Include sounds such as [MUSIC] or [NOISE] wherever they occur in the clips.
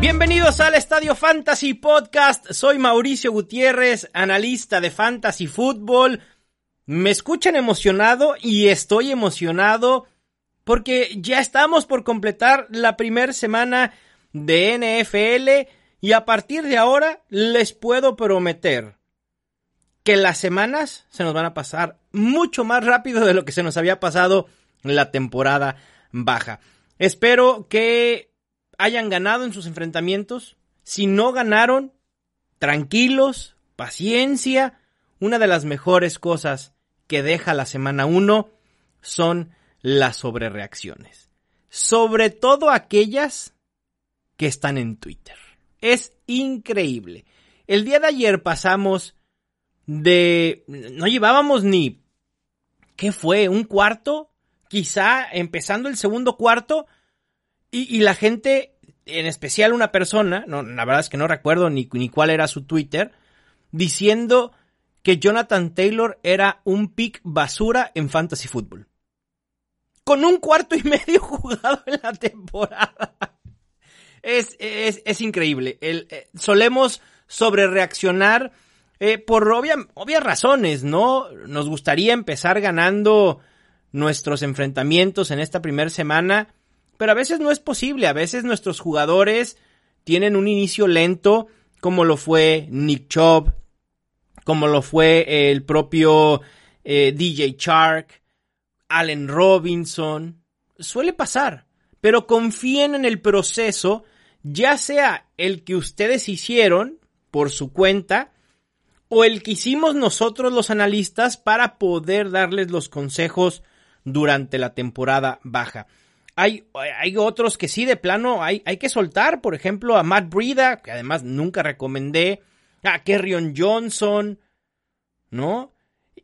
Bienvenidos al Estadio Fantasy Podcast. Soy Mauricio Gutiérrez, analista de Fantasy Football. Me escuchan emocionado y estoy emocionado porque ya estamos por completar la primera semana de NFL y a partir de ahora les puedo prometer que las semanas se nos van a pasar mucho más rápido de lo que se nos había pasado la temporada baja. Espero que hayan ganado en sus enfrentamientos. Si no ganaron, tranquilos, paciencia. Una de las mejores cosas que deja la semana 1 son las sobrereacciones. Sobre todo aquellas que están en Twitter. Es increíble. El día de ayer pasamos de... No llevábamos ni... ¿Qué fue? ¿Un cuarto? Quizá empezando el segundo cuarto y, la gente, en especial una persona, no, la verdad es que no recuerdo ni, ni cuál era su Twitter, diciendo que Jonathan Taylor era un pick basura en fantasy football. Con un cuarto y [LAUGHS] medio jugado en la temporada. Es, es, es increíble. Eh, solemos sobre reaccionar eh, por obvias razones, ¿no? Nos gustaría empezar ganando nuestros enfrentamientos en esta primera semana pero a veces no es posible, a veces nuestros jugadores tienen un inicio lento, como lo fue Nick Chubb, como lo fue el propio eh, DJ Shark, Allen Robinson. Suele pasar, pero confíen en el proceso, ya sea el que ustedes hicieron por su cuenta, o el que hicimos nosotros los analistas para poder darles los consejos durante la temporada baja. Hay, otros que sí, de plano, hay, hay que soltar. Por ejemplo, a Matt Brida, que además nunca recomendé. A Kerrion Johnson, ¿no?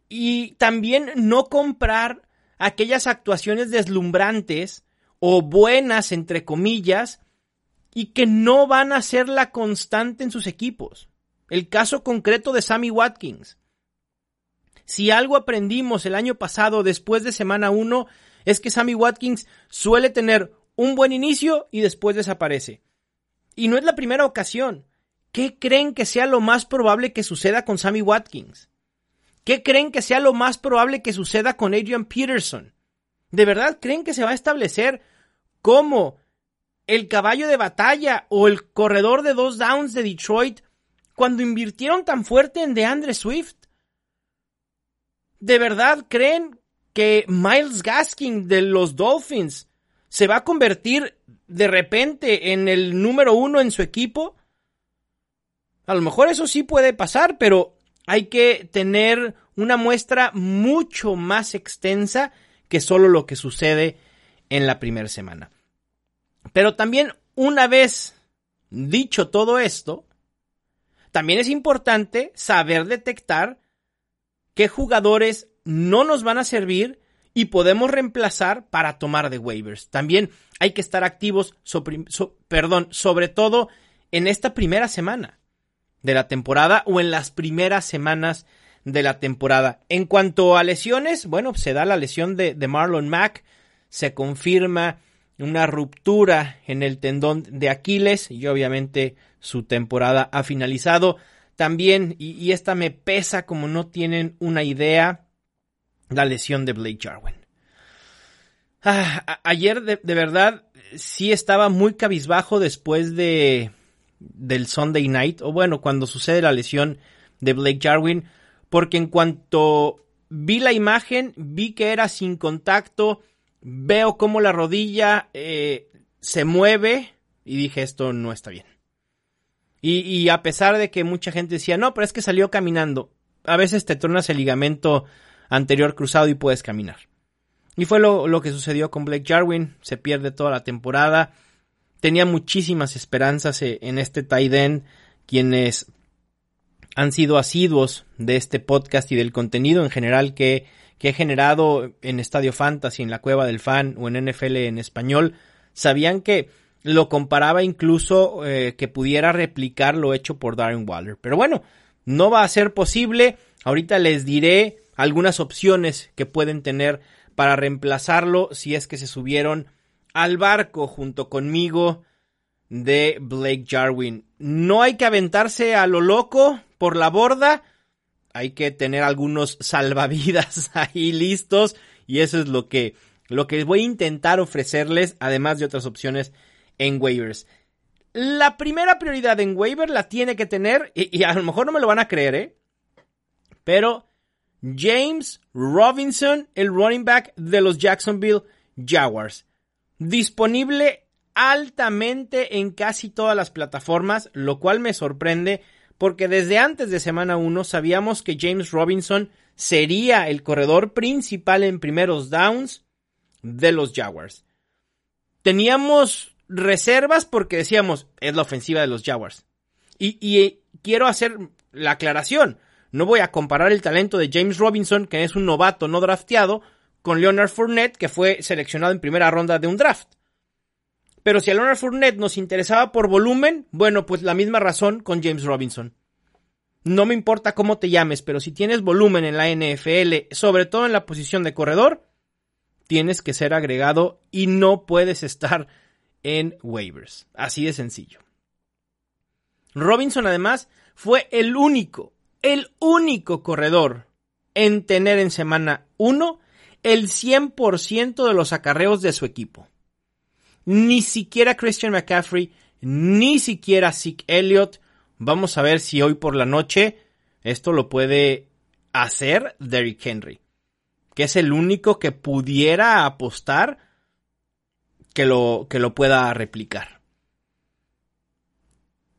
Y también no comprar aquellas actuaciones deslumbrantes o buenas, entre comillas, y que no van a ser la constante en sus equipos. El caso concreto de Sammy Watkins. Si algo aprendimos el año pasado después de semana 1 es que Sammy Watkins suele tener un buen inicio y después desaparece. Y no es la primera ocasión. ¿Qué creen que sea lo más probable que suceda con Sammy Watkins? ¿Qué creen que sea lo más probable que suceda con Adrian Peterson? ¿De verdad creen que se va a establecer como el caballo de batalla o el corredor de dos downs de Detroit cuando invirtieron tan fuerte en DeAndre Swift? ¿De verdad creen que Miles Gaskin de los Dolphins se va a convertir de repente en el número uno en su equipo? A lo mejor eso sí puede pasar, pero hay que tener una muestra mucho más extensa que solo lo que sucede en la primera semana. Pero también una vez dicho todo esto, también es importante saber detectar qué jugadores no nos van a servir y podemos reemplazar para tomar de waivers. También hay que estar activos, perdón, sobre todo en esta primera semana de la temporada o en las primeras semanas de la temporada. En cuanto a lesiones, bueno, se da la lesión de, de Marlon Mack, se confirma una ruptura en el tendón de Aquiles y obviamente su temporada ha finalizado. También, y esta me pesa como no tienen una idea, la lesión de Blake Jarwin. Ah, ayer de, verdad sí estaba muy cabizbajo después de del Sunday night, o bueno, cuando sucede la lesión de Blake Jarwin, porque en cuanto vi la imagen, vi que era sin contacto, veo cómo la rodilla eh, se mueve y dije esto no está bien. Y, y, a pesar de que mucha gente decía, no, pero es que salió caminando, a veces te tornas el ligamento anterior cruzado y puedes caminar. Y fue lo, que sucedió con Blake Jarwin. Se pierde toda la temporada. Tenía muchísimas esperanzas eh, en este tight end, quienes han sido asiduos de este podcast y del contenido en general que, que he generado en Estadio Fantasy, en la Cueva del Fan o en NFL en español, sabían que lo comparaba incluso eh, que pudiera replicar lo hecho por Darren Waller. Pero bueno, no va a ser posible. Ahorita les diré algunas opciones que pueden tener para reemplazarlo si es que se subieron al barco junto conmigo de Blake Jarwin. No hay que aventarse a lo loco por la borda, hay que tener algunos [LAUGHS] salvavidas ahí listos y eso es lo que lo que voy a intentar ofrecerles además de otras opciones en waivers. La primera prioridad en waiver la tiene que tener y, y a lo mejor no me lo van a creer, ¿eh? Pero James Robinson, el running back de los Jacksonville Jaguars. Disponible altamente en casi todas las plataformas, lo cual me sorprende porque desde antes de semana 1 sabíamos que James Robinson sería el corredor principal en primeros downs de los Jaguars. Teníamos reservas porque decíamos, es la ofensiva de los Jaguars. Y, y quiero hacer la aclaración. No voy a comparar el talento de James Robinson, que es un novato no drafteado, con Leonard Fournette, que fue seleccionado en primera ronda de un draft. Pero si a Leonard Fournette nos interesaba por volumen, bueno, pues la misma razón con James Robinson. No me importa cómo te llames, pero si tienes volumen en la NFL, sobre todo en la posición de corredor, tienes que ser agregado y no puedes estar en waivers. Así de sencillo. Robinson además fue el único el único corredor en tener en semana 1 el 100% de los acarreos de su equipo. Ni siquiera Christian McCaffrey, ni siquiera Zeke Elliott. Vamos a ver si hoy por la noche esto lo puede hacer Derrick Henry, que es el único que pudiera apostar que lo, que lo pueda replicar.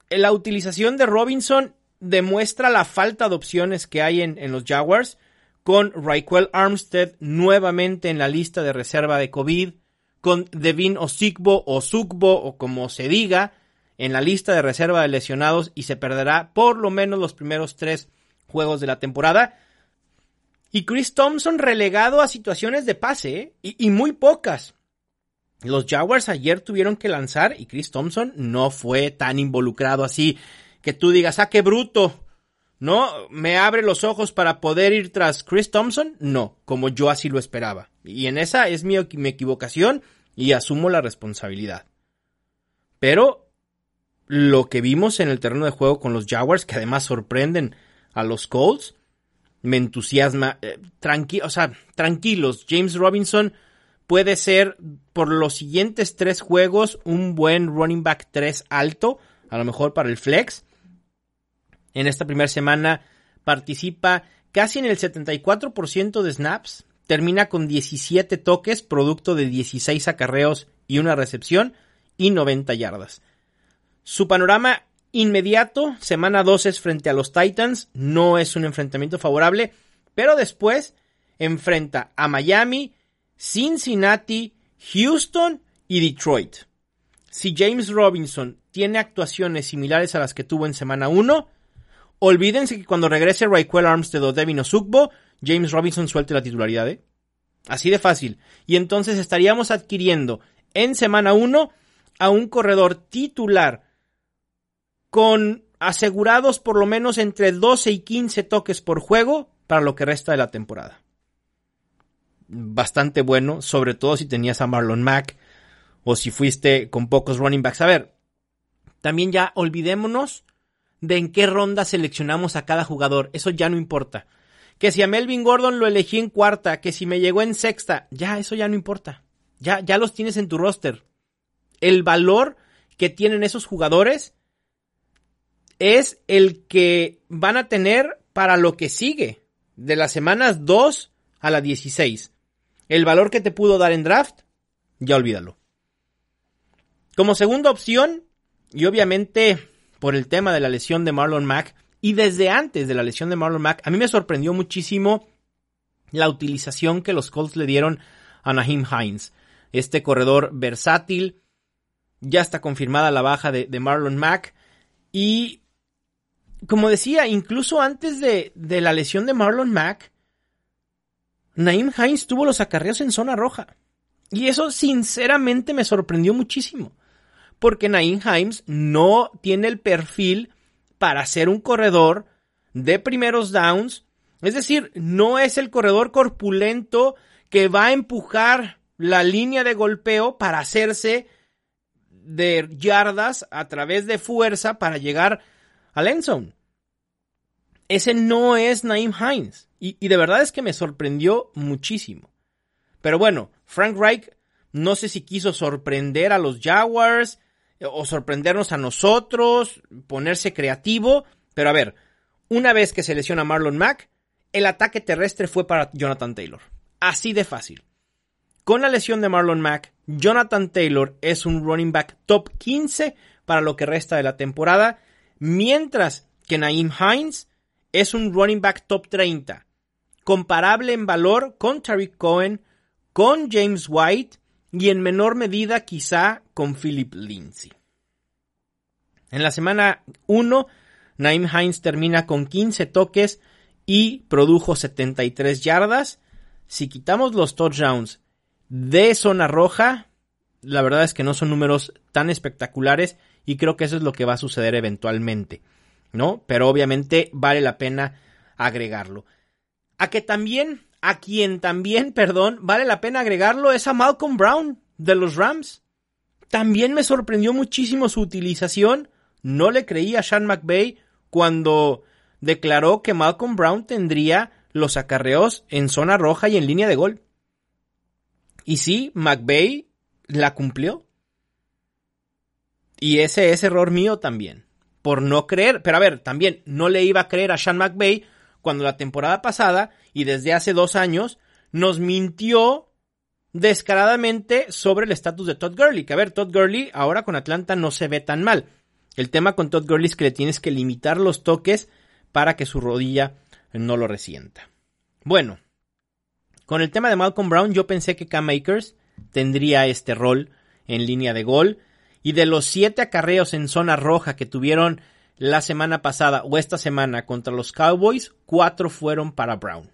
La utilización de Robinson demuestra la falta de opciones que hay en, los Jaguars, con Raquel Armstead nuevamente en la lista de reserva de COVID, con Devin Osigbo o Sugbo o como se diga, en la lista de reserva de lesionados y se perderá por lo menos los primeros tres juegos de la temporada. Y Chris Thompson relegado a situaciones de pase, ¿eh? y, y muy pocas. Los Jaguars ayer tuvieron que lanzar y Chris Thompson no fue tan involucrado así que tú digas, ah, qué bruto, ¿no? ¿Me abre los ojos para poder ir tras Chris Thompson? No, como yo así lo esperaba. Y en esa es mi, mi equivocación y asumo la responsabilidad. Pero lo que vimos en el terreno de juego con los Jaguars, que además sorprenden a los Colts, me entusiasma. Eh, o sea, tranquilos, James Robinson puede ser por los siguientes tres juegos un buen running back 3 alto, a lo mejor para el flex, en esta primera semana participa casi en el 74% de snaps, termina con 17 toques, producto de 16 acarreos y una recepción y 90 yardas. Su panorama inmediato, semana 2 es frente a los Titans, no es un enfrentamiento favorable, pero después enfrenta a Miami, Cincinnati, Houston y Detroit. Si James Robinson tiene actuaciones similares a las que tuvo en semana 1, Olvídense que cuando regrese Raquel Armstead o Devin Osugbo, James Robinson suelte la titularidad, ¿eh? Así de fácil. Y entonces estaríamos adquiriendo en semana 1 a un corredor titular con asegurados por lo menos entre 12 y 15 toques por juego para lo que resta de la temporada. Bastante bueno, sobre todo si tenías a Marlon Mack o si fuiste con pocos running backs. A ver, también ya olvidémonos de en qué ronda seleccionamos a cada jugador. Eso ya no importa. Que si a Melvin Gordon lo elegí en cuarta, que si me llegó en sexta, ya eso ya no importa. Ya, ya los tienes en tu roster. El valor que tienen esos jugadores es el que van a tener para lo que sigue, de las semanas 2 a la 16. El valor que te pudo dar en draft, ya olvídalo. Como segunda opción, y obviamente por el tema de la lesión de Marlon Mack. Y desde antes de la lesión de Marlon Mack, a mí me sorprendió muchísimo la utilización que los Colts le dieron a Naheem Hines, este corredor versátil. Ya está confirmada la baja de, Marlon Mack. Y como decía, incluso antes de, de la lesión de Marlon Mack, Naheem Hines tuvo los acarreos en zona roja. Y eso sinceramente me sorprendió muchísimo. Porque Naheem Hines no tiene el perfil para ser un corredor de primeros downs. Es decir, no es el corredor corpulento que va a empujar la línea de golpeo para hacerse de yardas a través de fuerza para llegar al end zone. Ese no es Naim Hines. Y, y, de verdad es que me sorprendió muchísimo. Pero bueno, Frank Reich no sé si quiso sorprender a los Jaguars o sorprendernos a nosotros, ponerse creativo. Pero a ver, una vez que se lesiona Marlon Mack, el ataque terrestre fue para Jonathan Taylor. Así de fácil. Con la lesión de Marlon Mack, Jonathan Taylor es un running back top 15 para lo que resta de la temporada, mientras que Naeem Hines es un running back top 30, comparable en valor con Tariq Cohen, con James White y en menor medida quizá con Philip Lindsay. En la semana 1, Naeem Hines termina con 15 toques y produjo 73 yardas. Si quitamos los touchdowns de zona roja, la verdad es que no son números tan espectaculares y creo que eso es lo que va a suceder eventualmente, ¿no? Pero obviamente vale la pena agregarlo. A que también, a quien también, [LAUGHS] perdón, vale la pena agregarlo es a Malcolm Brown de los Rams. También me sorprendió muchísimo su utilización. No le creí a Sean McVay cuando declaró que Malcolm Brown tendría los acarreos en zona roja y en línea de gol. Y sí, McVeigh la cumplió. Y ese es error mío también. Por no creer. Pero a ver, también no le iba a creer a Sean McVeigh cuando la temporada pasada y desde hace dos años nos mintió descaradamente sobre el estatus de Todd Gurley. Que a ver, Todd Gurley ahora con Atlanta no se ve tan mal. El tema con Todd Gurley es que le tienes que limitar los toques para que su rodilla no lo resienta. Bueno, con el tema de Malcolm Brown yo pensé que Cam Akers tendría este rol en línea de gol y de los siete acarreos en zona roja que tuvieron la semana pasada o esta semana contra los Cowboys, cuatro fueron para Brown.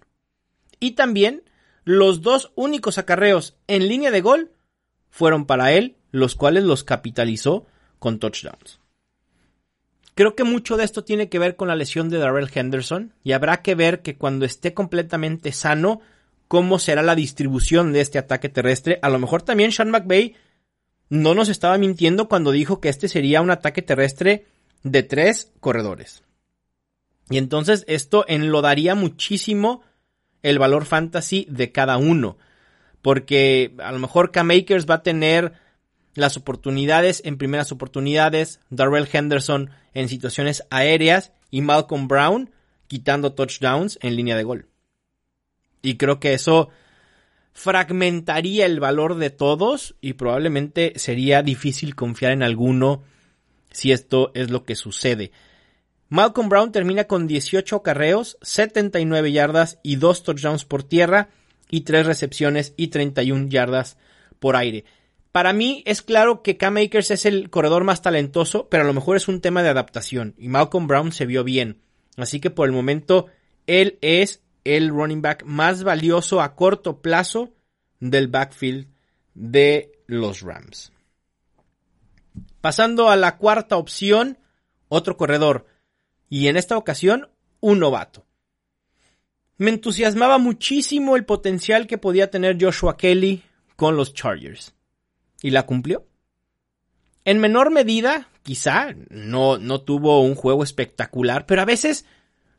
Y también los dos únicos acarreos en línea de gol fueron para él, los cuales los capitalizó con touchdowns. Creo que mucho de esto tiene que ver con la lesión de Darrell Henderson y habrá que ver que cuando esté completamente sano, cómo será la distribución de este ataque terrestre. A lo mejor también Sean McVay no nos estaba mintiendo cuando dijo que este sería un ataque terrestre de tres corredores. Y entonces esto enlodaría muchísimo el valor fantasy de cada uno. Porque a lo mejor K-Makers va a tener las oportunidades en primeras oportunidades, Darrell Henderson en situaciones aéreas y Malcolm Brown quitando touchdowns en línea de gol. Y creo que eso fragmentaría el valor de todos y probablemente sería difícil confiar en alguno si esto es lo que sucede. Malcolm Brown termina con 18 carreos, 79 yardas y 2 touchdowns por tierra y 3 recepciones y 31 yardas por aire. Para mí es claro que Cam Akers es el corredor más talentoso, pero a lo mejor es un tema de adaptación y Malcolm Brown se vio bien. Así que por el momento él es el running back más valioso a corto plazo del backfield de los Rams. Pasando a la cuarta opción, otro corredor. Y en esta ocasión, un novato. Me entusiasmaba muchísimo el potencial que podía tener Joshua Kelly con los Chargers y la cumplió. En menor medida, quizá no, no tuvo un juego espectacular, pero a veces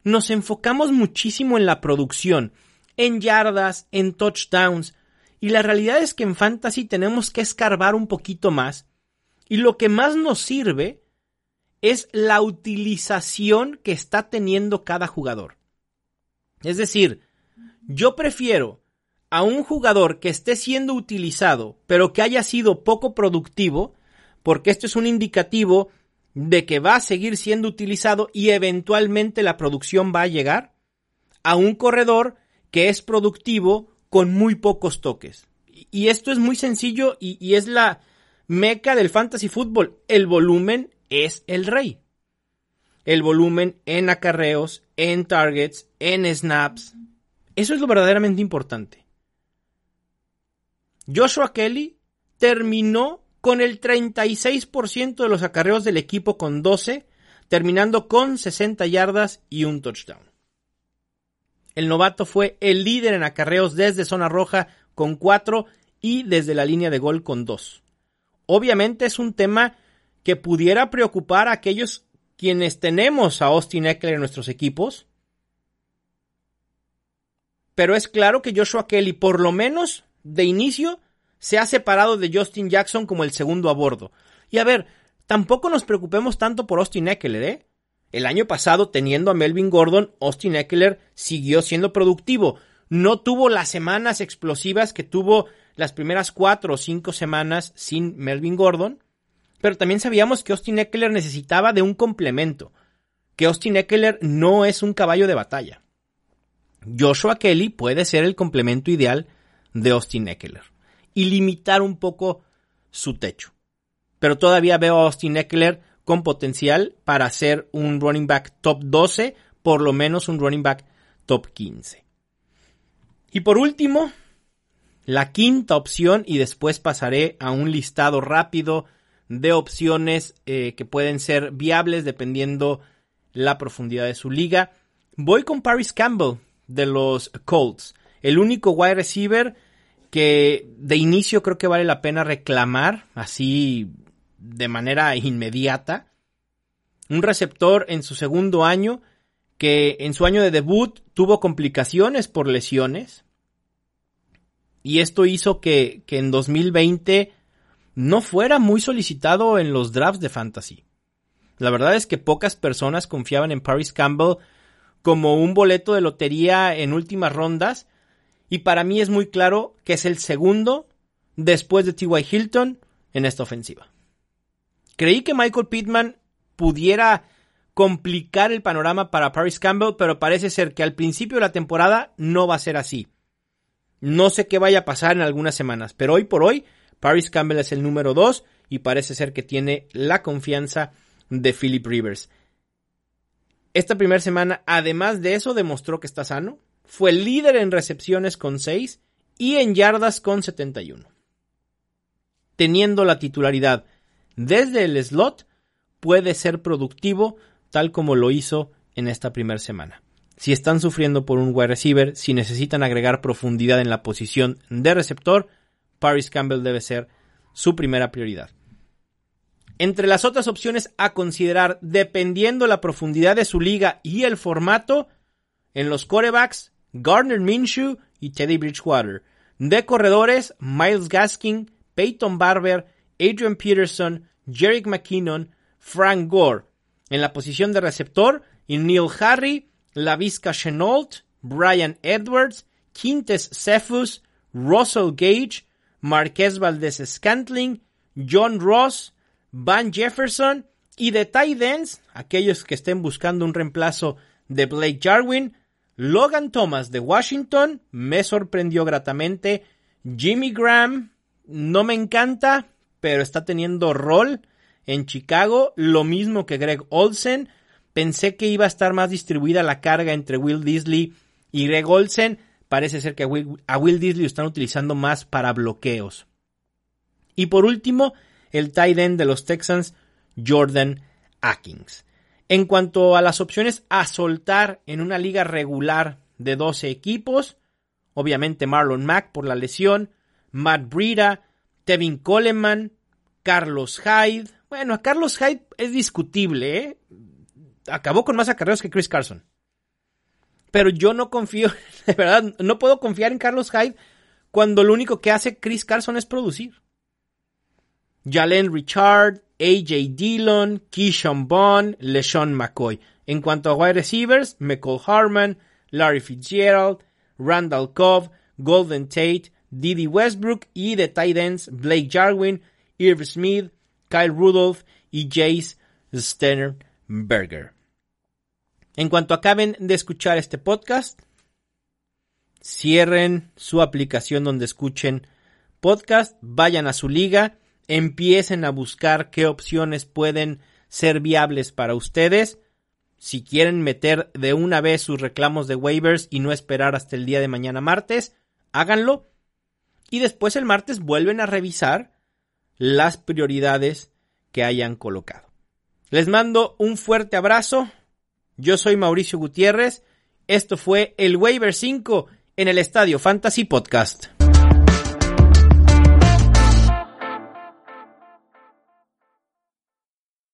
nos enfocamos muchísimo en la producción, en yardas, en touchdowns, y la realidad es que en fantasy tenemos que escarbar un poquito más, y lo que más nos sirve es la utilización que está teniendo cada jugador. Es decir, yo prefiero a un jugador que esté siendo utilizado, pero que haya sido poco productivo, porque esto es un indicativo de que va a seguir siendo utilizado y eventualmente la producción va a llegar, a un corredor que es productivo con muy pocos toques. Y esto es muy sencillo y, es la meca del fantasy fútbol. El volumen es el rey. El volumen en acarreos, en targets, en snaps. Eso es lo verdaderamente importante. Joshua Kelly terminó con el 36% de los acarreos del equipo con 12, terminando con 60 yardas y un touchdown. El novato fue el líder en acarreos desde zona roja con 4 y desde la línea de gol con 2. Obviamente es un tema que pudiera preocupar a aquellos quienes tenemos a Austin Eckler en nuestros equipos. Pero es claro que Joshua Kelly, por lo menos de inicio, se ha separado de Justin Jackson como el segundo a bordo. Y a ver, tampoco nos preocupemos tanto por Austin Eckler, ¿eh? El año pasado, teniendo a Melvin Gordon, Austin Eckler siguió siendo productivo. No tuvo las semanas explosivas que tuvo las primeras cuatro o cinco semanas sin Melvin Gordon, pero también sabíamos que Austin Eckler necesitaba de un complemento, que Austin Eckler no es un caballo de batalla. Joshua Kelly puede ser el complemento ideal de Austin Eckler y limitar un poco su techo. Pero todavía veo a Austin Eckler con potencial para ser un running back top 12, por lo menos un running back top 15. Y por último, la quinta opción y después pasaré a un listado rápido de opciones eh, que pueden ser viables dependiendo la profundidad de su liga. Voy con Paris Campbell de los Colts, el único wide receiver que de inicio creo que vale la pena reclamar así de manera inmediata. Un receptor en su segundo año que en su año de debut tuvo complicaciones por lesiones y esto hizo que, que en 2020 no fuera muy solicitado en los drafts de fantasy. La verdad es que pocas personas confiaban en Paris Campbell como un boleto de lotería en últimas rondas y para mí es muy claro que es el segundo después de T.Y. Hilton en esta ofensiva. Creí que Michael Pittman pudiera complicar el panorama para Paris Campbell, pero parece ser que al principio de la temporada no va a ser así. No sé qué vaya a pasar en algunas semanas, pero hoy por hoy Paris Campbell es el número 2 y parece ser que tiene la confianza de Philip Rivers. Esta primera semana, además de eso, demostró que está sano. Fue líder en recepciones con 6 y en yardas con 71. Teniendo la titularidad desde el slot, puede ser productivo tal como lo hizo en esta primera semana. Si están sufriendo por un wide receiver, si necesitan agregar profundidad en la posición de receptor, Paris Campbell debe ser su primera prioridad. Entre las otras opciones a considerar, dependiendo la profundidad de su liga y el formato, en los corebacks, Gardner Minshew y Teddy Bridgewater. De corredores, Miles Gaskin, Peyton Barber, Adrian Peterson, Jerick McKinnon, Frank Gore. En la posición de receptor, Neil Harry, Lavisca Chenault, Brian Edwards, Quintes Cephus, Russell Gage, Marquez Valdez Scantling, John Ross, Van Jefferson y de tight ends, aquellos que estén buscando un reemplazo de Blake Jarwin, Logan Thomas de Washington me sorprendió gratamente, Jimmy Graham no me encanta, pero está teniendo rol en Chicago, lo mismo que Greg Olsen, Pensé que iba a estar más distribuida la carga entre Will Disley y Greg Olsen. Parece ser que a Will, a Disley lo están utilizando más para bloqueos. Y por último, el tight end de los Texans, Jordan Atkins. En cuanto a las opciones a soltar en una liga regular de 12 equipos, obviamente Marlon Mack por la lesión, Matt Breida, Tevin Coleman, Carlos Hyde. Bueno, a Carlos Hyde es discutible, ¿eh? acabó con más acarreos que Chris Carson. Pero yo no confío, [LAUGHS] de verdad, no puedo confiar en Carlos Hyde cuando lo único que hace Chris Carson es producir. Jalen Richard, AJ Dillon, Keyshawn Bond, LeSean McCoy. En cuanto a wide receivers, McCall Harman, Larry Fitzgerald, Randall Cobb, Golden Tate, Didi Westbrook y de tight ends Blake Jarwin, Irv Smith, Kyle Rudolph y Jace Sternberger. En cuanto acaben de escuchar este podcast, cierren su aplicación donde escuchen podcast, vayan a su liga, empiecen a buscar qué opciones pueden ser viables para ustedes. Si quieren meter de una vez sus reclamos de waivers y no esperar hasta el día de mañana martes, háganlo. Y después el martes vuelven a revisar las prioridades que hayan colocado. Les mando un fuerte abrazo. Yo soy Mauricio Gutiérrez. Esto fue el Waiver 5 en el Estadio Fantasy Podcast.